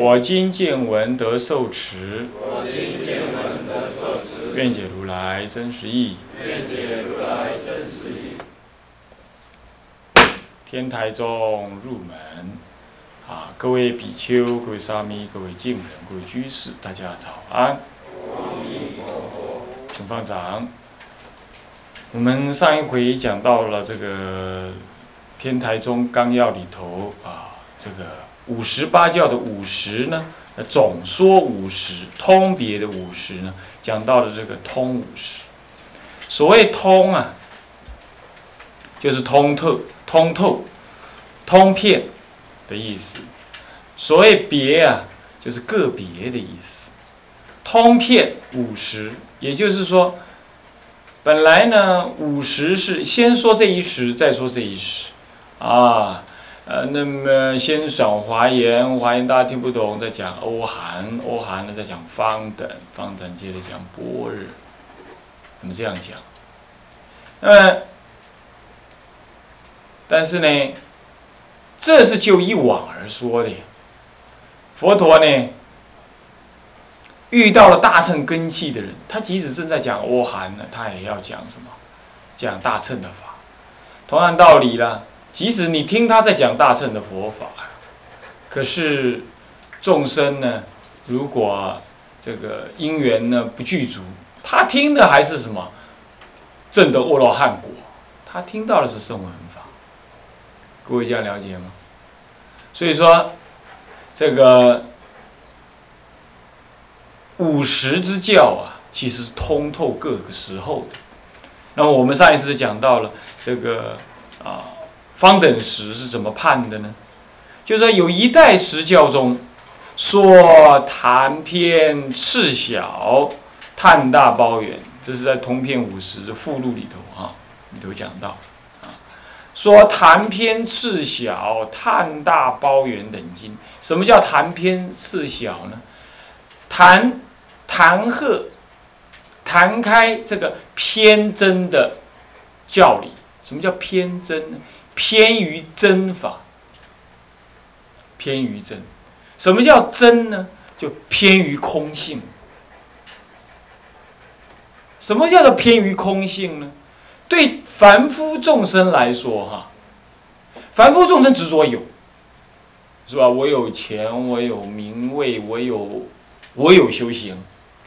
我今见闻得受持。我今见闻得受持愿解如来真实义。愿解如来真实义天台中入门，啊，各位比丘、各位沙弥、各位敬人、各位居士，大家早安。请放掌。我们上一回讲到了这个天台宗纲要里头啊，这个五十八教的五十呢，总说五十，通别的五十呢，讲到了这个通五十。所谓通啊，就是通透。通透、通片的意思。所谓别啊，就是个别的意思。通片五十，也就是说，本来呢，五十是先说这一时，再说这一时，啊，呃，那么先讲华严，华严大家听不懂，再讲欧韩，欧韩呢再讲方等，方等接着讲般若，那么这样讲，那么。但是呢，这是就一往而说的。佛陀呢，遇到了大乘根器的人，他即使正在讲欧韩呢，他也要讲什么？讲大乘的法。同样道理啦，即使你听他在讲大乘的佛法，可是众生呢，如果这个因缘呢不具足，他听的还是什么？正的阿罗汉果，他听到的是声闻。各位这样了解吗？所以说，这个五十之教啊，其实是通透各个时候的。那么我们上一次讲到了这个啊，方等时是怎么判的呢？就是说有一代时教中说谈篇赤小，叹大包圆，这是在通篇五十的附录里头啊，里头讲到啊。说谈篇次小，叹大包圆等经。什么叫谈篇次小呢？谈谈鹤，谈开这个偏真的教理。什么叫偏真呢？偏于真法，偏于真。什么叫真呢？就偏于空性。什么叫做偏于空性呢？对凡夫众生来说，哈，凡夫众生执着有，是吧？我有钱，我有名位，我有，我有修行。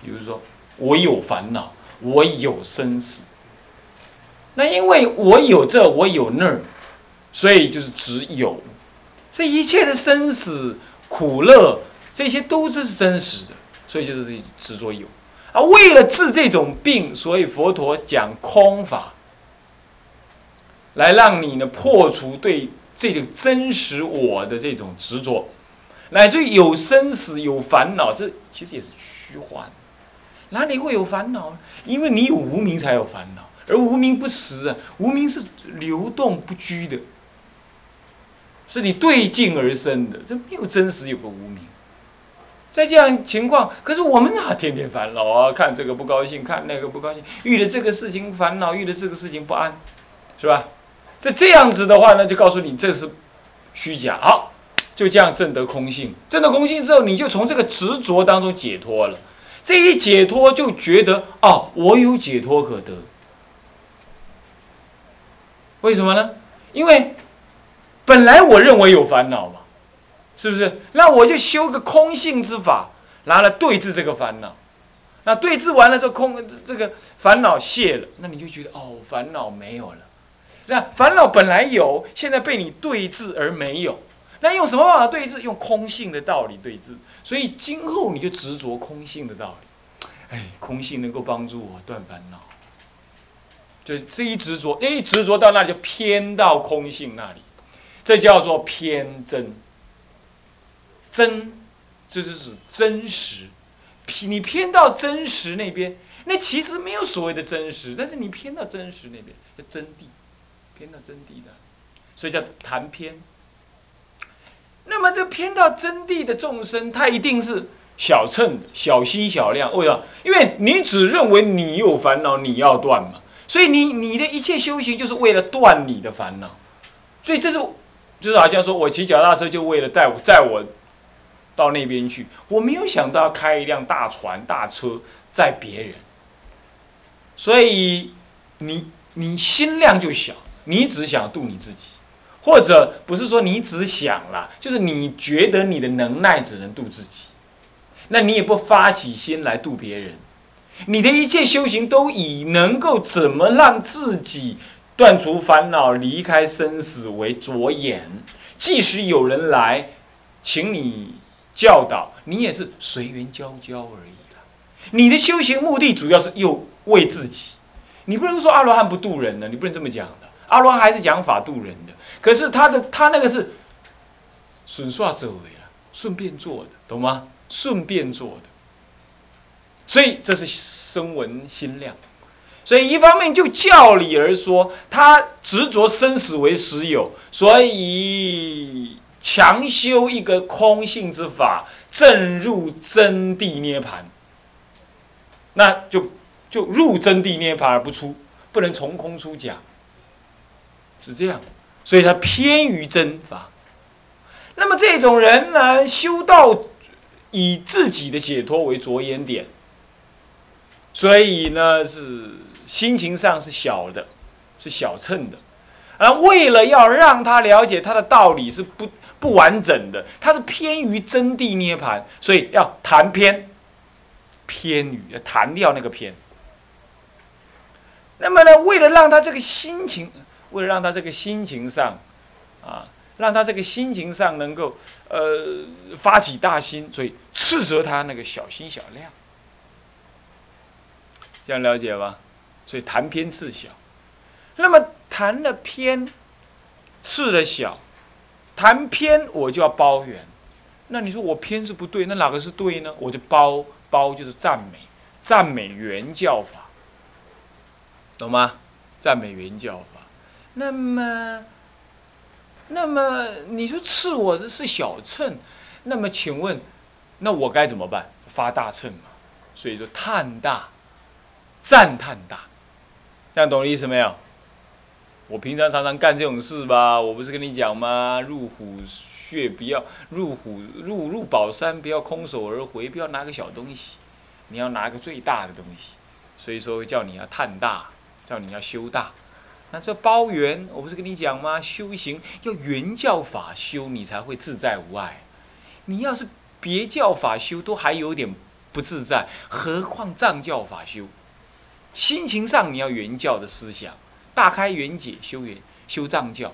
比如说，我有烦恼，我有生死。那因为我有这，我有那儿，所以就是只有。这一切的生死苦乐，这些都是真实的，所以就是执着有。啊，为了治这种病，所以佛陀讲空法。来让你呢破除对这个真实我的这种执着，乃至于有生死有烦恼，这其实也是虚幻。哪里会有烦恼？因为你有无名才有烦恼，而无名不实啊，无名是流动不居的，是你对境而生的，这没有真实有个无名。在这样情况，可是我们啊天天烦恼啊，看这个不高兴，看那个不高兴，遇了这个事情烦恼，遇了这个事情不安，是吧？这这样子的话呢，就告诉你这是虚假。好，就这样证得空性。证得空性之后，你就从这个执着当中解脱了。这一解脱，就觉得哦，我有解脱可得。为什么呢？因为本来我认为有烦恼嘛，是不是？那我就修个空性之法，拿来对治这个烦恼。那对治完了之后，空这个烦恼谢了，那你就觉得哦，烦恼没有了。那烦恼本来有，现在被你对治而没有。那用什么办法对治？用空性的道理对治。所以今后你就执着空性的道理。哎，空性能够帮助我断烦恼。就这一执着，一执着到那里就偏到空性那里，这叫做偏真。真这就是真实。你偏到真实那边，那其实没有所谓的真实，但是你偏到真实那边，叫真谛，偏到真谛的，所以叫谈偏。那么这偏到真谛的众生，他一定是小乘，小心小量。为什么？因为你只认为你有烦恼，你要断嘛，所以你你的一切修行就是为了断你的烦恼。所以这是，就是好像说我骑脚踏车就为了带我载我到那边去，我没有想到要开一辆大船大车载别人。所以你你心量就小，你只想度你自己。或者不是说你只想了，就是你觉得你的能耐只能度自己，那你也不发起心来度别人。你的一切修行都以能够怎么让自己断除烦恼、离开生死为着眼。即使有人来，请你教导，你也是随缘教教而已了。你的修行目的主要是又为自己，你不能说阿罗汉不度人呢，你不能这么讲的。阿罗汉还是讲法度人的。可是他的他那个是损刷周围了，顺便做的，懂吗？顺便做的，所以这是声闻心量。所以一方面就教理而说，他执着生死为实有，所以强修一个空性之法，正入真谛涅盘。那就就入真谛涅盘而不出，不能从空出假，是这样。所以他偏于真法，那么这种人呢，修道以自己的解脱为着眼点，所以呢是心情上是小的，是小秤的，而为了要让他了解他的道理是不不完整的，他是偏于真谛涅盘，所以要谈偏，偏于要谈掉那个偏。那么呢，为了让他这个心情。为了让他这个心情上，啊，让他这个心情上能够，呃，发起大心，所以斥责他那个小心小量，这样了解吧？所以谈偏次小，那么谈了偏，次了小，谈偏我就要包圆，那你说我偏是不对，那哪个是对呢？我就包包就是赞美，赞美原教法，懂吗？赞美原教法。那么，那么你说赐我的是小乘，那么请问，那我该怎么办？发大乘嘛。所以说叹大，赞叹大，这样懂我意思没有？我平常常常干这种事吧，我不是跟你讲吗？入虎穴不要入虎入入宝山，不要空手而回，不要拿个小东西，你要拿个最大的东西。所以说叫你要探大，叫你要修大。那这包圆，我不是跟你讲吗？修行要原教法修，你才会自在无碍。你要是别教法修，都还有点不自在，何况藏教法修？心情上你要原教的思想，大开圆解修圆修藏教，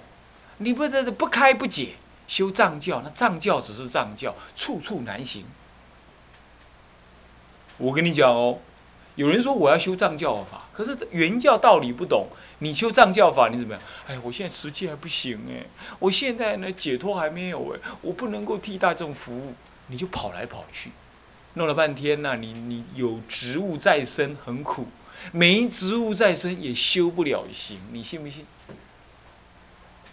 你不这不开不解修藏教，那藏教只是藏教，处处难行。我跟你讲哦。有人说我要修藏教法，可是原教道理不懂。你修藏教法，你怎么样？哎，我现在实际还不行哎，我现在呢解脱还没有哎，我不能够替大众服务，你就跑来跑去，弄了半天呢，你你有职务在身很苦，没职务在身也修不了行，你信不信？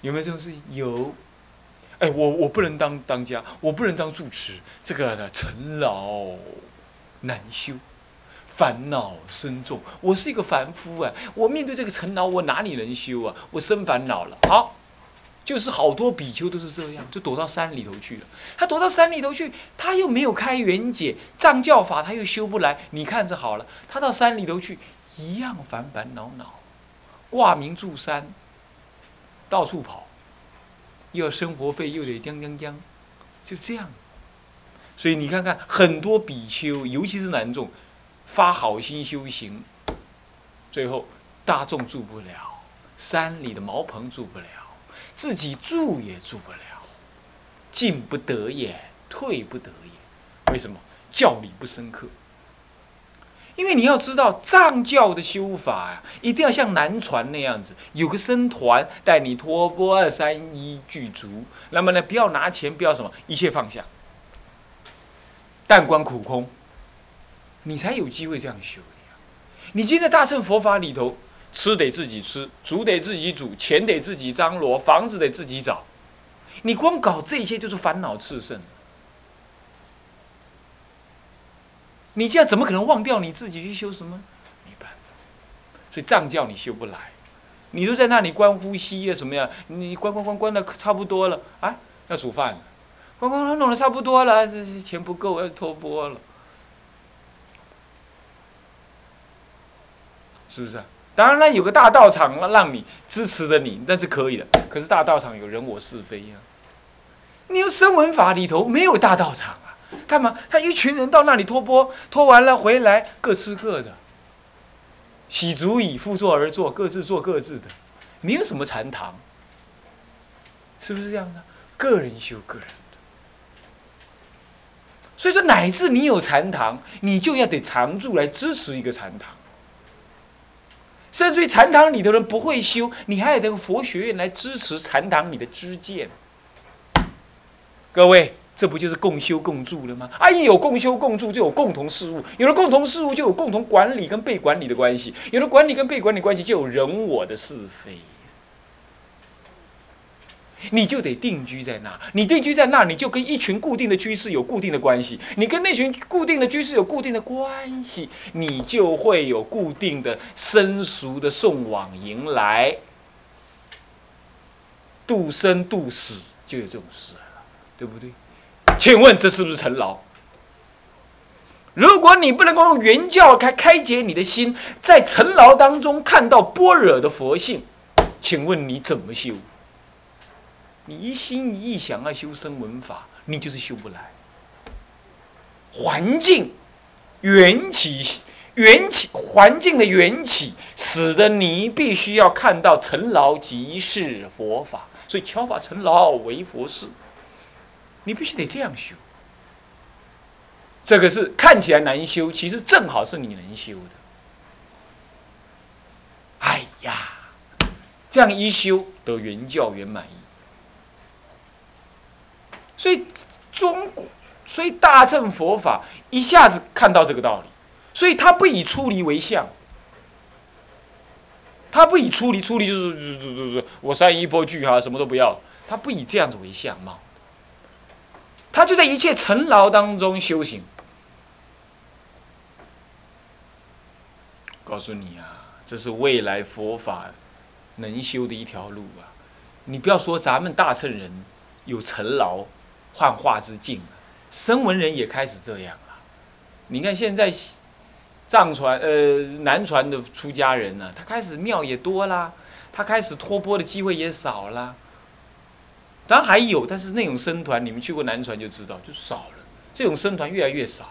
有没有这种事情？有。哎，我我不能当当家，我不能当住持，这个呢，陈老难修。烦恼深重，我是一个凡夫啊！我面对这个尘劳，我哪里能修啊？我生烦恼了。好，就是好多比丘都是这样，就躲到山里头去了。他躲到山里头去，他又没有开圆解藏教法，他又修不来。你看着好了，他到山里头去，一样烦烦恼恼，挂名住山，到处跑，又要生活费，又得将将将，就这样。所以你看看，很多比丘，尤其是男众。发好心修行，最后大众住不了，山里的茅棚住不了，自己住也住不了，进不得也，退不得也。为什么？教理不深刻。因为你要知道藏教的修法呀，一定要像南传那样子，有个僧团带你托钵二三一具足。那么呢，不要拿钱，不要什么，一切放下。但观苦空，你才有机会这样修。你今天大乘佛法里头，吃得自己吃，煮得自己煮，钱得自己张罗，房子得自己找，你光搞这些就是烦恼炽盛。你这样怎么可能忘掉你自己去修什么？没办法，所以藏教你修不来。你都在那里观呼吸啊，什么呀？你关关关关的差不多了，啊，要煮饭了，关关关弄的差不多了，这钱不够要托钵了，是不是啊？当然了，有个大道场让你支持着你，那是可以的。可是大道场有人我是非呀。你有声闻法里头没有大道场？干嘛？他一群人到那里托钵，托完了回来各吃各的。洗足以复坐而坐，各自做各自的，没有什么禅堂，是不是这样的？个人修个人的。所以说，乃至你有禅堂，你就要得常住来支持一个禅堂。甚至于禅堂里的人不会修，你还得佛学院来支持禅堂里的知见。各位。这不就是共修共住了吗？啊，一有共修共住，就有共同事务；有了共同事务，就有共同管理跟被管理的关系；有了管理跟被管理关系，就有人我的是非。你就得定居在那，你定居在那，你就跟一群固定的居士有固定的关系；你跟那群固定的居士有固定的关系，你就会有固定的生熟的送往迎来，度生度死，就有这种事了，对不对？请问这是不是成劳？如果你不能够用原教开开解你的心，在尘劳当中看到般若的佛性，请问你怎么修？你一心一意想要修声闻法，你就是修不来。环境缘起，缘起环境的缘起，使得你必须要看到尘劳即是佛法，所以敲法尘劳为佛事。你必须得这样修，这个是看起来难修，其实正好是你能修的。哎呀，这样一修得圆教圆满意。所以中国，所以大乘佛法一下子看到这个道理，所以他不以出离为相，他不以出离，出离就是就是就是我三一波句哈，什么都不要，他不以这样子为相貌。他就在一切尘劳当中修行。告诉你啊，这是未来佛法能修的一条路啊！你不要说咱们大乘人有尘劳幻化之境，声闻人也开始这样了。你看现在藏传呃南传的出家人呢，他开始庙也多啦，他开始托钵的机会也少啦。当然还有，但是那种僧团，你们去过南传就知道，就少了。这种僧团越来越少，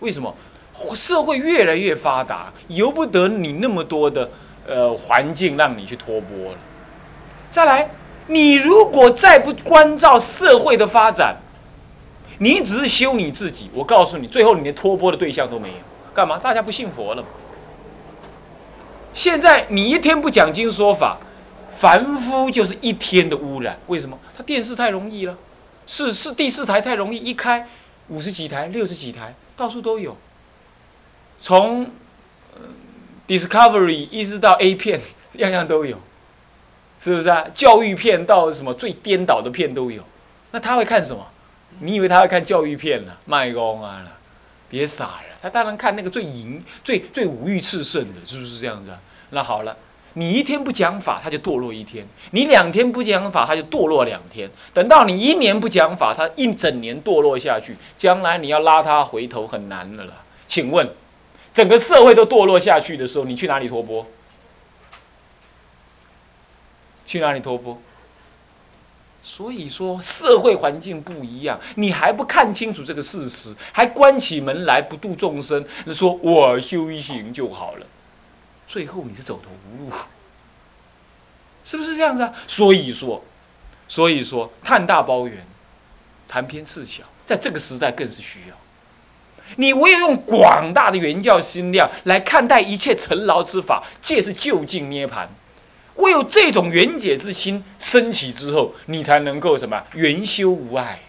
为什么？社会越来越发达，由不得你那么多的呃环境让你去托钵了。再来，你如果再不关照社会的发展，你只是修你自己，我告诉你，最后你连托钵的对象都没有。干嘛？大家不信佛了现在你一天不讲经说法。凡夫就是一天的污染，为什么？他电视太容易了，是是第四台太容易，一开五十几台、六十几台，到处都有。从 Discovery 一直到 A 片，样样都有，是不是啊？教育片到什么最颠倒的片都有。那他会看什么？你以为他会看教育片呢？卖公啊别傻了，他当然看那个最淫、最最五欲炽盛的，是不是这样子？那好了。你一天不讲法，他就堕落一天；你两天不讲法，他就堕落两天。等到你一年不讲法，他一整年堕落下去，将来你要拉他回头很难的了。请问，整个社会都堕落下去的时候，你去哪里托钵？去哪里托钵？所以说，社会环境不一样，你还不看清楚这个事实，还关起门来不度众生，说我修行就好了。最后你是走投无路，是不是这样子啊？所以说，所以说，探大包圆，谈偏次小，在这个时代更是需要。你唯有用广大的原教心量来看待一切尘劳之法，借是就近涅盘。唯有这种缘解之心升起之后，你才能够什么圆修无碍。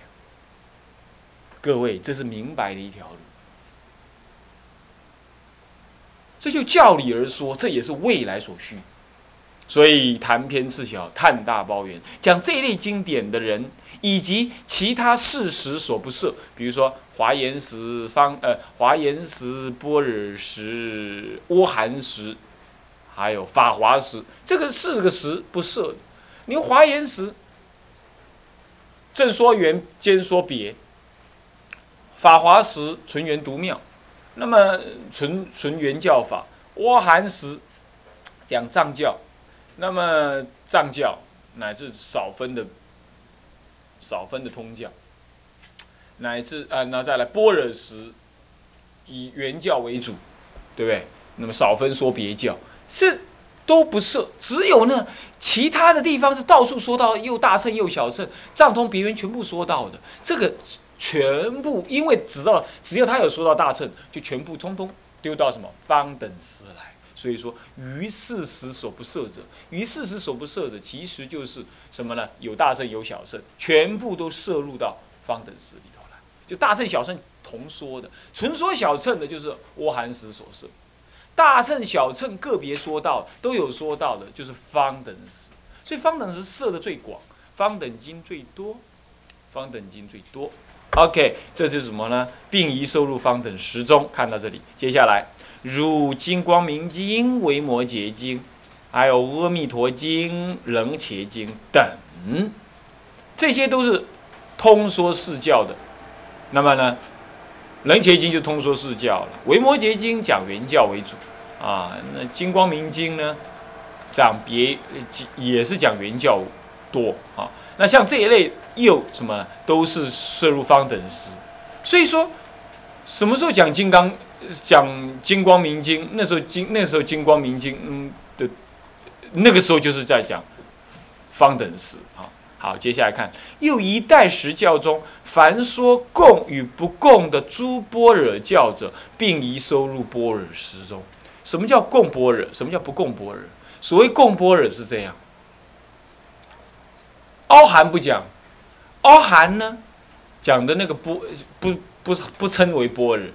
各位，这是明白的一条路。这就教理而说，这也是未来所需。所以谈篇次小，叹大包圆，讲这一类经典的人，以及其他事实所不涉，比如说华严时方呃华严时般若时阿含时，还有法华时，这个四个时不涉。你华严时正说圆，兼说别；法华时纯圆独妙，那么纯纯原教法；阿含时讲藏教。那么藏教乃至少分的少分的通教，乃至啊，那再来般若时以原教为主，对不对？那么少分说别教是都不设，只有呢其他的地方是到处说到又大乘又小乘，藏通别圆全部说到的。这个全部因为只要只要他有说到大乘，就全部通通丢到什么方等时来。所以说，于事实所不涉者，于事实所不涉的，其实就是什么呢？有大乘，有小乘，全部都摄入到方等式里头来。就大乘、小乘同说的，纯说小乘的，就是阿含时所摄；大乘、小乘个别说到，都有说到的，就是方等时。所以方等时摄的最广，方等经最多，方等经最多。OK，这就是什么呢？并宜收入方等时中。看到这里，接下来。如《金光明经》《维摩诘经》，还有《阿弥陀经》《楞伽经》等，这些都是通说四教的。那么呢，《楞伽经》就通说四教了，《维摩诘经》讲原教为主啊。那《金光明经》呢，讲别也是讲原教多啊。那像这一类又什么，都是摄入方等时。所以说，什么时候讲金刚？讲《金光明经》，那时候金那时候《金光明经》嗯的，那个时候就是在讲方等时啊。好，接下来看又一代时教中，凡说供与不供的诸般若教者，并宜收入般若时中。什么叫供般若？什么叫不供般若？所谓供般若是这样，凹含不讲，凹含呢讲的那个不不不不称为般若。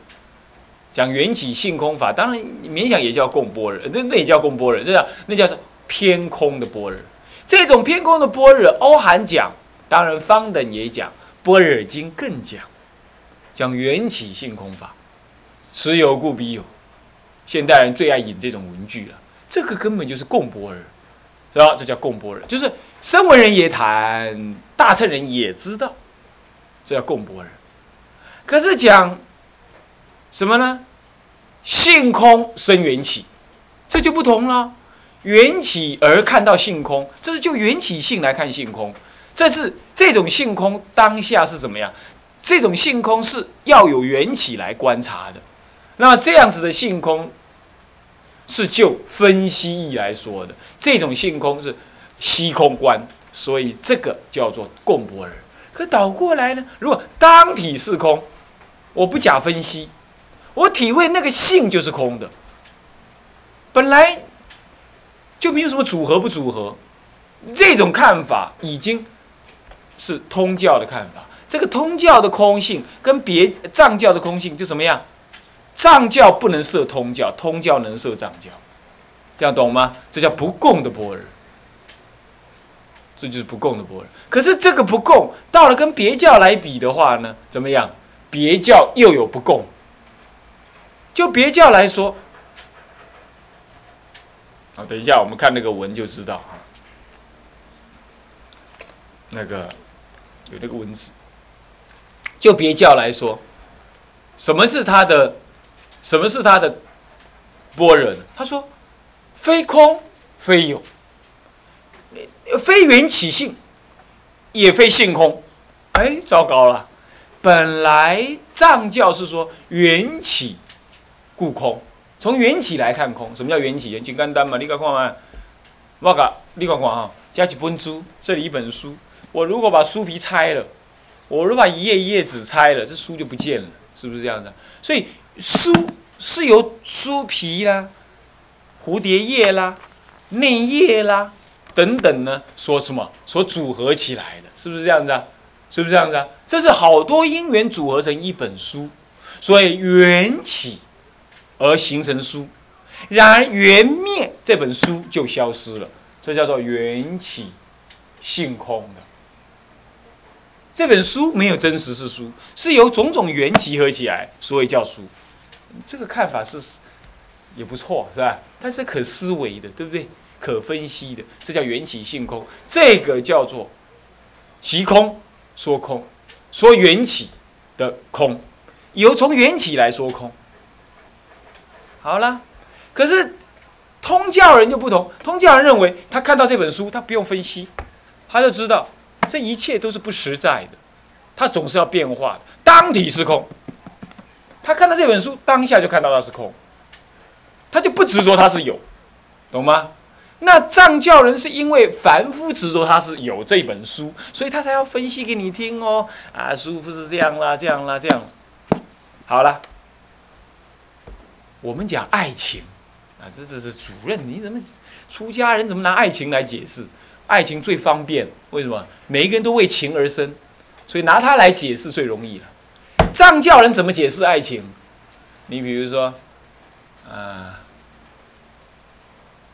讲缘起性空法，当然勉强也叫共般若，那那也叫共般若，这叫那叫做偏空的般若。这种偏空的般若，欧含讲，当然方等也讲，波尔经更讲，讲缘起性空法，此有故彼有。现代人最爱引这种文句了，这个根本就是共般若，是吧？这叫共般人，就是声闻人也谈，大乘人也知道，这叫共般人。可是讲。什么呢？性空生缘起，这就不同了。缘起而看到性空，这是就缘起性来看性空。这是这种性空当下是怎么样？这种性空是要有缘起来观察的。那这样子的性空，是就分析义来说的。这种性空是虚空观，所以这个叫做共波尔。可倒过来呢？如果当体是空，我不假分析。我体会那个性就是空的，本来就没有什么组合不组合，这种看法已经是通教的看法。这个通教的空性跟别藏教的空性就怎么样？藏教不能设通教，通教能设藏教，这样懂吗？这叫不共的波尔，这就是不共的波尔。可是这个不共到了跟别教来比的话呢，怎么样？别教又有不共。就别教来说，啊，等一下，我们看那个文就知道啊。那个有那个文字，就别教来说，什么是他的，什么是他的般若呢？他说，非空非有，非缘起性，也非性空。哎，糟糕了，本来藏教是说缘起。故空，从缘起来看空。什么叫缘起？很简单嘛，你看看嘛，我讲，你看看啊，加几本书，这里一本书，我如果把书皮拆了，我如果把一页一页纸拆了，这书就不见了，是不是这样的？所以书是由书皮啦、蝴蝶叶啦、内页啦等等呢，说什么所组合起来的，是不是这样子啊？是不是这样子啊？这是好多因缘组合成一本书，所以缘起而形成书，然而缘灭，这本书就消失了，这叫做缘起性空的。这本书没有真实是书，是由种种缘集合起来，所以叫书。这个看法是也不错，是吧？它是可思维的，对不对？可分析的，这叫缘起性空。这个叫做即空说空，说缘起的空，由从缘起来说空。好了，可是通教人就不同，通教人认为他看到这本书，他不用分析，他就知道这一切都是不实在的，他总是要变化的，当体是空。他看到这本书，当下就看到它是空，他就不执着它是有，懂吗？那藏教人是因为凡夫执着他是有这本书，所以他才要分析给你听哦。啊，书不是这样啦，这样啦，这样。好了，我们讲爱情，啊，这这是主任，你怎么出家人怎么拿爱情来解释？爱情最方便，为什么？每一个人都为情而生，所以拿它来解释最容易了。藏教人怎么解释爱情？你比如说，啊，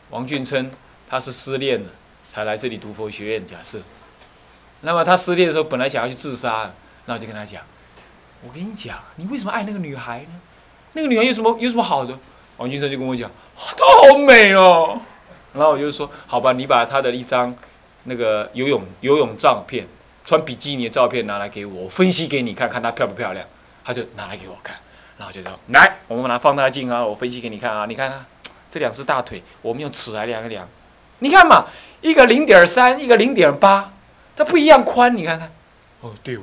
王俊琛他是失恋了，才来这里读佛学院。假设，那么他失恋的时候，本来想要去自杀，那我就跟他讲：“我跟你讲，你为什么爱那个女孩呢？那个女孩有什么有什么好的？”王俊琛就跟我讲：“她好美哦。”然后我就说：“好吧，你把她的一张那个游泳游泳照片。”穿比基尼的照片拿来给我，分析给你看看她漂不漂亮，他就拿来给我看，然后就说来，我们拿放大镜啊，我分析给你看啊，你看看这两只大腿，我们用尺来量一量，你看嘛，一个零点三，一个零点八，它不一样宽，你看看，哦对哦，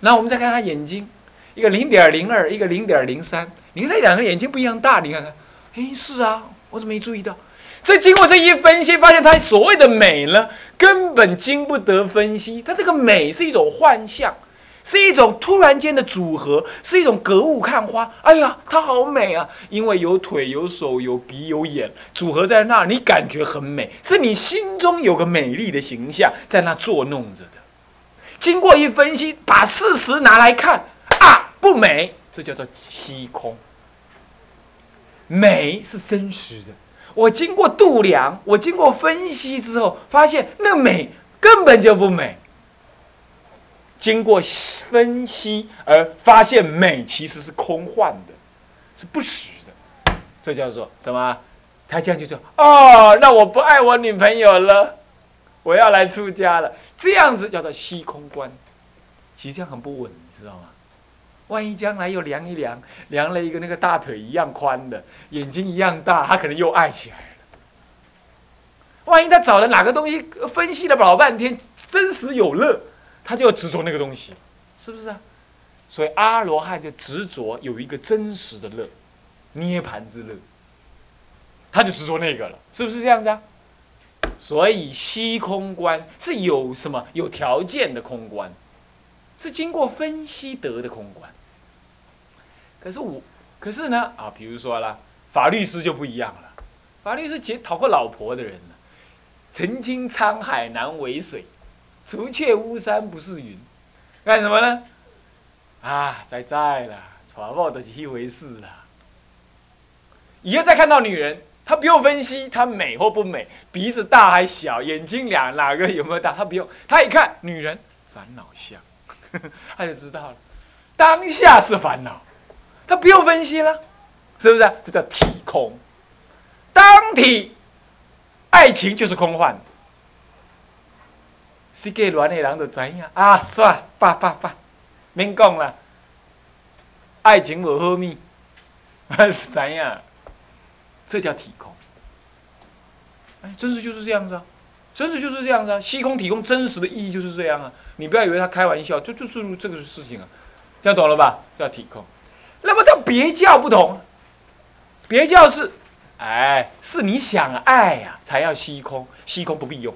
然后我们再看看眼睛，一个零点零二，一个零点零三，你看那两个眼睛不一样大，你看看，哎是啊，我怎么没注意到？这经过这一分析，发现她所谓的美呢，根本经不得分析。它这个美是一种幻象，是一种突然间的组合，是一种隔物看花。哎呀，它好美啊！因为有腿、有手、有鼻、有眼，组合在那儿，你感觉很美，是你心中有个美丽的形象在那作弄着的。经过一分析，把事实拿来看，啊，不美，这叫做虚空。美是真实的。我经过度量，我经过分析之后，发现那美根本就不美。经过分析而发现美其实是空幻的，是不实的。这叫做什么？他这样就说：“哦，那我不爱我女朋友了，我要来出家了。”这样子叫做虚空观。其实这样很不稳，你知道吗？万一将来又量一量，量了一个那个大腿一样宽的，眼睛一样大，他可能又爱起来了。万一他找了哪个东西，分析了老半天，真实有乐，他就要执着那个东西，是不是啊？所以阿罗汉就执着有一个真实的乐，涅盘之乐，他就执着那个了，是不是这样子啊？所以虚空观是有什么有条件的空观，是经过分析得的空观。可是我，可是呢啊，比如说啦，法律师就不一样了。法律师结讨个老婆的人呢，曾经沧海难为水，除却巫山不是云，干什么呢？啊，在在了，传报都是一回事啦。以后再看到女人，他不用分析她美或不美，鼻子大还小，眼睛两哪个有没有大，他不用，他一看女人烦恼相，他就知道了，当下是烦恼。他不用分析了，是不是？这叫体空。当体，爱情就是空幻。世界乱的人就知影啊，算，罢罢罢，免讲啦。爱情无好咪，是 知影？这叫体空。哎，真实就是这样子啊，真实就是这样子啊。虚空体空真实的意义就是这样啊。你不要以为他开玩笑，就就是这个事情啊。这样懂了吧？叫体空。那么到别教不同，别教是，哎，是你想爱呀，才要虚空，虚空不必用；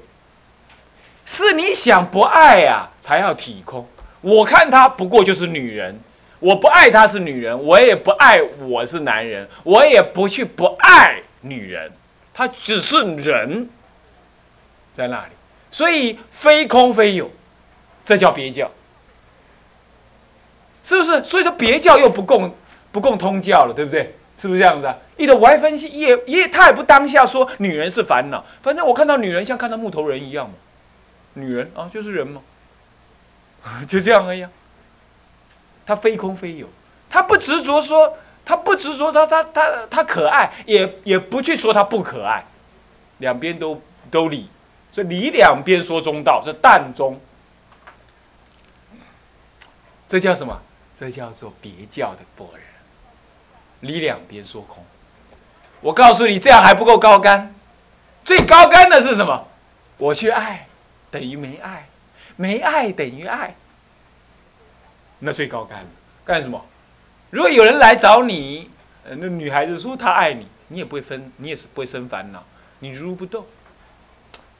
是你想不爱呀，才要体空。我看她不过就是女人，我不爱她是女人，我也不爱我是男人，我也不去不爱女人，她只是人，在那里，所以非空非有，这叫别教。是不是？所以说别教又不共不共通教了，对不对？是不是这样子啊？一的我还分析，也也他也不当下说女人是烦恼，反正我看到女人像看到木头人一样嘛，女人啊就是人嘛，就这样而已。他非空非有，他不执着说，他不执着他他他他可爱，也也不去说他不可爱，两边都都理，所以理两边说中道，是淡中。这叫什么？这叫做别教的般若。你两边说空，我告诉你，这样还不够高干。最高干的是什么？我去爱，等于没爱；没爱等于爱。那最高干了，干什么？如果有人来找你，那女孩子说她爱你，你也不会分，你也是不会生烦恼，你如不动。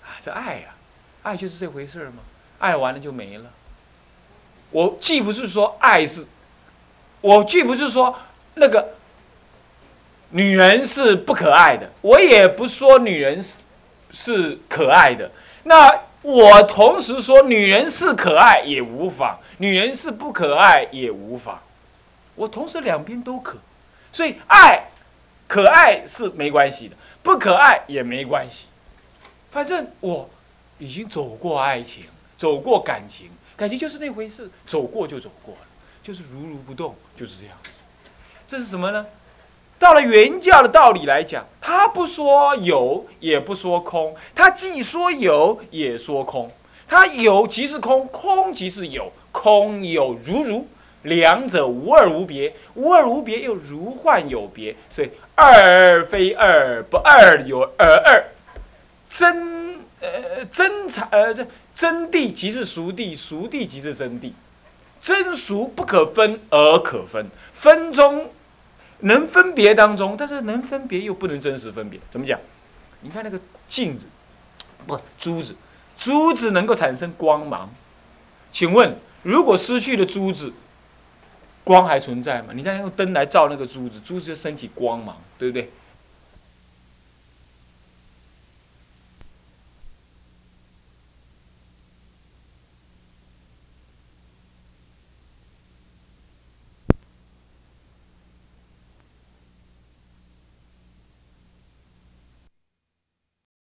啊，这爱呀，爱就是这回事儿嘛。爱完了就没了。我既不是说爱是，我既不是说那个。女人是不可爱的，我也不说女人是是可爱的。那我同时说女人是可爱也无妨，女人是不可爱也无妨。我同时两边都可，所以爱可爱是没关系的，不可爱也没关系。反正我已经走过爱情，走过感情，感情就是那回事，走过就走过了，就是如如不动，就是这样子。这是什么呢？到了原教的道理来讲，他不说有，也不说空，他既说有，也说空。他有即是空，空即是有，空有如如，两者无二无别，无二无别又如幻有别，所以二非二，不二有而二。真呃真常呃这真谛即是熟谛，熟谛即是真谛，真俗不可分而可分，分中。能分别当中，但是能分别又不能真实分别，怎么讲？你看那个镜子，不珠子，珠子能够产生光芒。请问，如果失去了珠子，光还存在吗？你看用灯来照那个珠子，珠子就升起光芒，对不对？